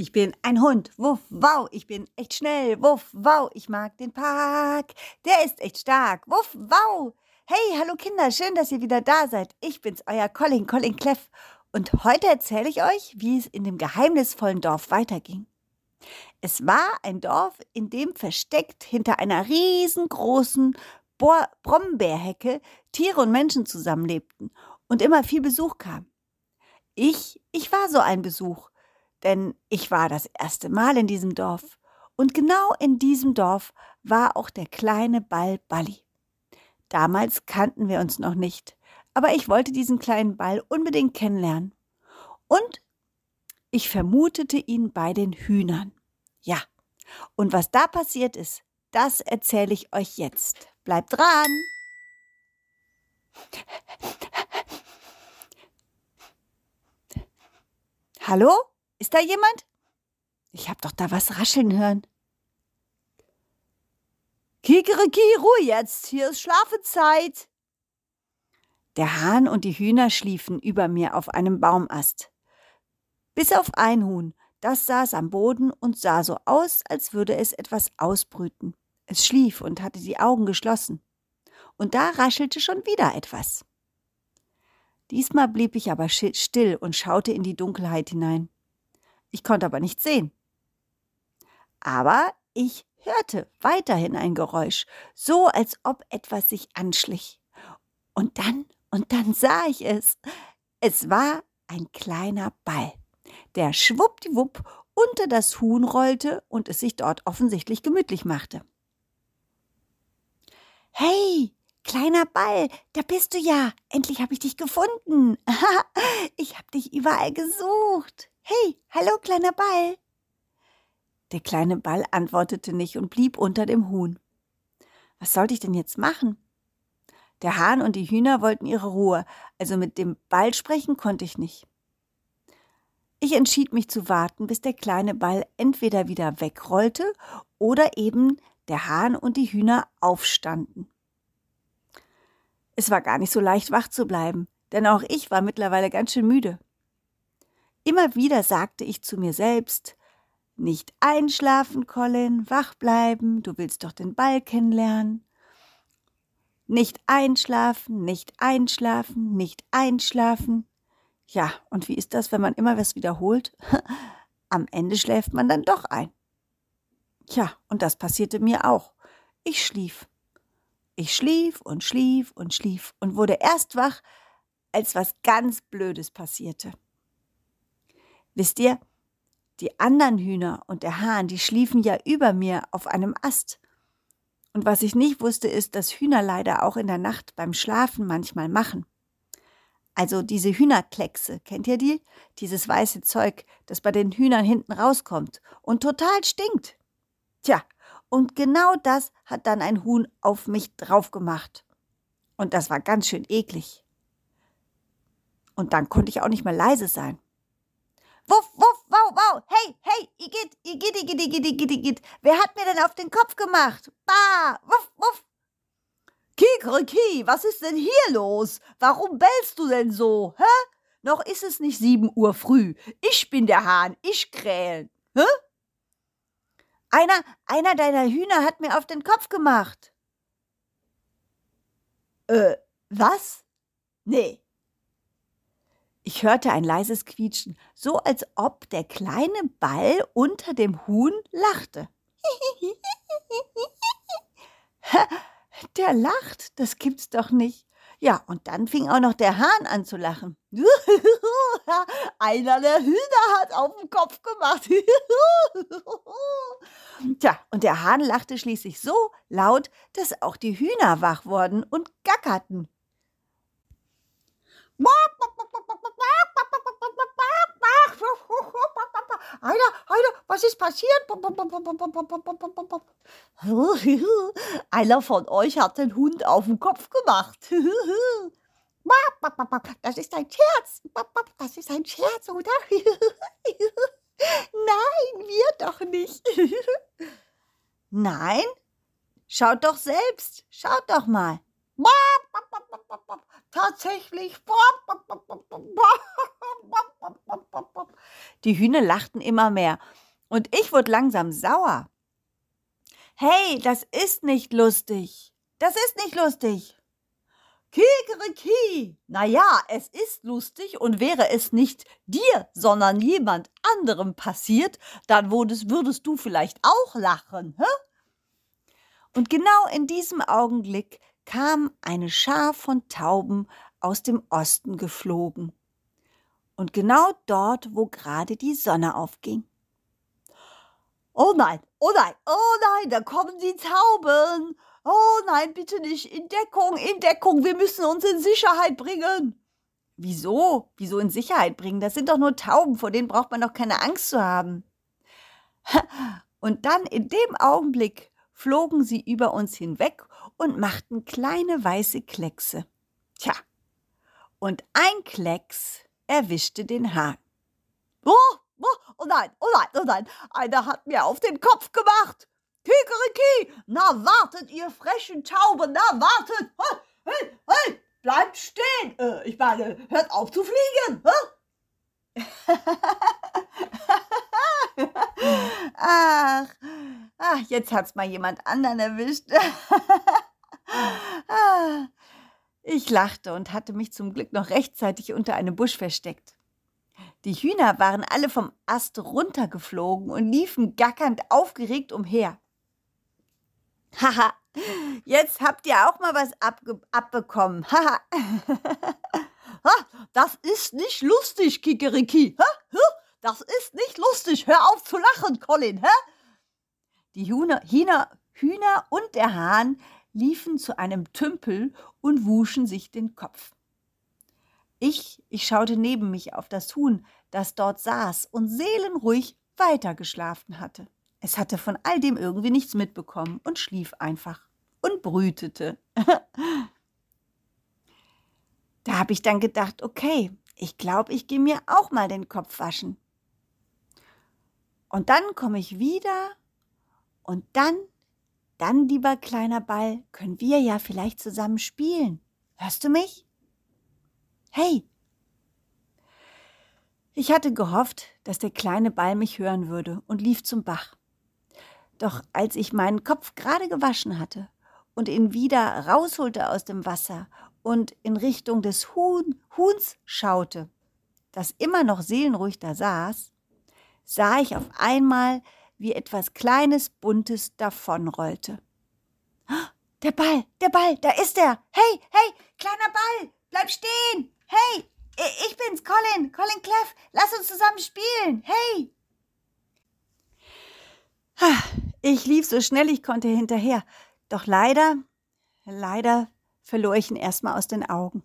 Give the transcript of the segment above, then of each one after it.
Ich bin ein Hund, wuff, wow, ich bin echt schnell, wuff, wow, ich mag den Park, der ist echt stark, wuff, wow. Hey, hallo Kinder, schön, dass ihr wieder da seid. Ich bin's, euer Colin, Colin Cleff. Und heute erzähle ich euch, wie es in dem geheimnisvollen Dorf weiterging. Es war ein Dorf, in dem versteckt hinter einer riesengroßen Bo Brombeerhecke Tiere und Menschen zusammenlebten und immer viel Besuch kam. Ich, ich war so ein Besuch, denn ich war das erste Mal in diesem Dorf. Und genau in diesem Dorf war auch der kleine Ball Balli. Damals kannten wir uns noch nicht, aber ich wollte diesen kleinen Ball unbedingt kennenlernen. Und ich vermutete ihn bei den Hühnern. Ja, und was da passiert ist, das erzähle ich euch jetzt. Bleibt dran! Hallo? Ist da jemand? Ich hab doch da was rascheln hören. Kikeriki, Ruhe jetzt, hier ist Schlafenzeit. Der Hahn und die Hühner schliefen über mir auf einem Baumast. Bis auf ein Huhn, das saß am Boden und sah so aus, als würde es etwas ausbrüten. Es schlief und hatte die Augen geschlossen. Und da raschelte schon wieder etwas. Diesmal blieb ich aber still und schaute in die Dunkelheit hinein. Ich konnte aber nichts sehen. Aber ich hörte weiterhin ein Geräusch, so als ob etwas sich anschlich. Und dann, und dann sah ich es. Es war ein kleiner Ball, der schwuppdiwupp unter das Huhn rollte und es sich dort offensichtlich gemütlich machte. Hey, kleiner Ball, da bist du ja. Endlich habe ich dich gefunden. ich habe dich überall gesucht. Hey, hallo kleiner Ball. Der kleine Ball antwortete nicht und blieb unter dem Huhn. Was sollte ich denn jetzt machen? Der Hahn und die Hühner wollten ihre Ruhe, also mit dem Ball sprechen konnte ich nicht. Ich entschied mich zu warten, bis der kleine Ball entweder wieder wegrollte oder eben der Hahn und die Hühner aufstanden. Es war gar nicht so leicht wach zu bleiben, denn auch ich war mittlerweile ganz schön müde. Immer wieder sagte ich zu mir selbst, nicht einschlafen, Colin, wach bleiben, du willst doch den Ball kennenlernen. Nicht einschlafen, nicht einschlafen, nicht einschlafen. Ja, und wie ist das, wenn man immer was wiederholt? Am Ende schläft man dann doch ein. Tja, und das passierte mir auch. Ich schlief. Ich schlief und schlief und schlief und wurde erst wach, als was ganz Blödes passierte. Wisst ihr, die anderen Hühner und der Hahn, die schliefen ja über mir auf einem Ast. Und was ich nicht wusste, ist, dass Hühner leider auch in der Nacht beim Schlafen manchmal machen. Also diese Hühnerkleckse, kennt ihr die? Dieses weiße Zeug, das bei den Hühnern hinten rauskommt und total stinkt. Tja, und genau das hat dann ein Huhn auf mich drauf gemacht. Und das war ganz schön eklig. Und dann konnte ich auch nicht mehr leise sein. Wow, hey, hey, Igitt, Igitt, Igitt, Igitt, Igitt, Igitt. Wer hat mir denn auf den Kopf gemacht? Bah, wuff, wuff. Kikeriki, was ist denn hier los? Warum bellst du denn so, hä? Noch ist es nicht sieben Uhr früh. Ich bin der Hahn, ich krähen, hä? Einer, einer deiner Hühner hat mir auf den Kopf gemacht. Äh, was? Nee, ich hörte ein leises Quietschen, so als ob der kleine Ball unter dem Huhn lachte. der lacht, das gibt's doch nicht. Ja, und dann fing auch noch der Hahn an zu lachen. Einer der Hühner hat auf den Kopf gemacht. Tja, und der Hahn lachte schließlich so laut, dass auch die Hühner wach wurden und gackerten. Einer, einer, was ist passiert? Einer von euch hat den Hund auf den Kopf gemacht. Das ist ein Scherz. Das ist ein Scherz, oder? Nein, wir doch nicht. Nein? Schaut doch selbst. Schaut doch mal. Tatsächlich. Die Hühner lachten immer mehr und ich wurde langsam sauer. Hey, das ist nicht lustig. Das ist nicht lustig. Kikeriki! Na ja, es ist lustig und wäre es nicht dir, sondern jemand anderem passiert, dann würdest, würdest du vielleicht auch lachen, hä? Und genau in diesem Augenblick kam eine Schar von Tauben aus dem Osten geflogen. Und genau dort, wo gerade die Sonne aufging. Oh nein, oh nein, oh nein, da kommen die Tauben. Oh nein, bitte nicht. In Deckung, in Deckung, wir müssen uns in Sicherheit bringen. Wieso? Wieso in Sicherheit bringen? Das sind doch nur Tauben, vor denen braucht man doch keine Angst zu haben. Und dann in dem Augenblick flogen sie über uns hinweg und machten kleine weiße Kleckse. Tja, und ein Klecks erwischte den Hahn. Oh, oh, oh nein, oh nein, oh nein, einer hat mir auf den Kopf gemacht. Kikeriki, na wartet, ihr frechen Tauben, na wartet. Hey, hey, bleibt stehen. Äh, ich meine, hört auf zu fliegen. ach, ach, jetzt hat's mal jemand anderen erwischt. Ich lachte und hatte mich zum Glück noch rechtzeitig unter einem Busch versteckt. Die Hühner waren alle vom Ast runtergeflogen und liefen gackernd aufgeregt umher. Haha, jetzt habt ihr auch mal was abbekommen. Haha. das ist nicht lustig, Kikeriki. Das ist nicht lustig. Hör auf zu lachen, Colin. Die Hühner, Hühner, Hühner und der Hahn liefen zu einem Tümpel und wuschen sich den Kopf. Ich, ich schaute neben mich auf das Huhn, das dort saß und seelenruhig weitergeschlafen hatte. Es hatte von all dem irgendwie nichts mitbekommen und schlief einfach und brütete. da habe ich dann gedacht, okay, ich glaube, ich gehe mir auch mal den Kopf waschen. Und dann komme ich wieder und dann dann, lieber kleiner Ball, können wir ja vielleicht zusammen spielen. Hörst du mich? Hey! Ich hatte gehofft, dass der kleine Ball mich hören würde und lief zum Bach. Doch als ich meinen Kopf gerade gewaschen hatte und ihn wieder rausholte aus dem Wasser und in Richtung des Huhn, Huhns schaute, das immer noch seelenruhig da saß, sah ich auf einmal, wie etwas Kleines, Buntes davonrollte. Der Ball, der Ball, da ist er. Hey, hey, kleiner Ball, bleib stehen. Hey, ich bin's, Colin, Colin Cleff. Lass uns zusammen spielen. Hey. Ich lief so schnell ich konnte hinterher. Doch leider, leider verlor ich ihn erstmal aus den Augen.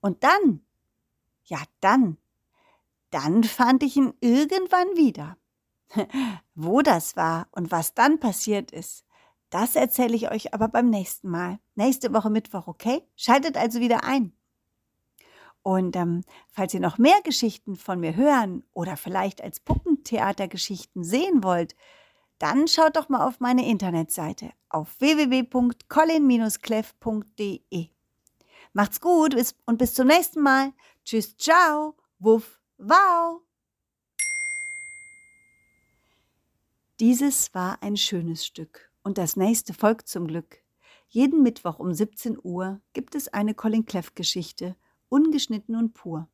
Und dann, ja dann, dann fand ich ihn irgendwann wieder. Wo das war und was dann passiert ist, das erzähle ich euch aber beim nächsten Mal. Nächste Woche Mittwoch, okay? Schaltet also wieder ein. Und ähm, falls ihr noch mehr Geschichten von mir hören oder vielleicht als Puppentheatergeschichten sehen wollt, dann schaut doch mal auf meine Internetseite auf www.colin-cleff.de. Macht's gut und bis zum nächsten Mal. Tschüss, ciao, wuff, wow. Dieses war ein schönes Stück und das nächste folgt zum Glück. Jeden Mittwoch um 17 Uhr gibt es eine Colin Cleff Geschichte, ungeschnitten und pur.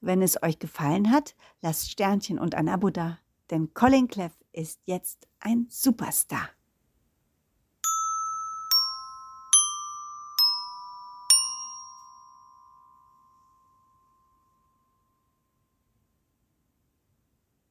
Wenn es euch gefallen hat, lasst Sternchen und ein Abo da, denn Colin Cleff ist jetzt ein Superstar.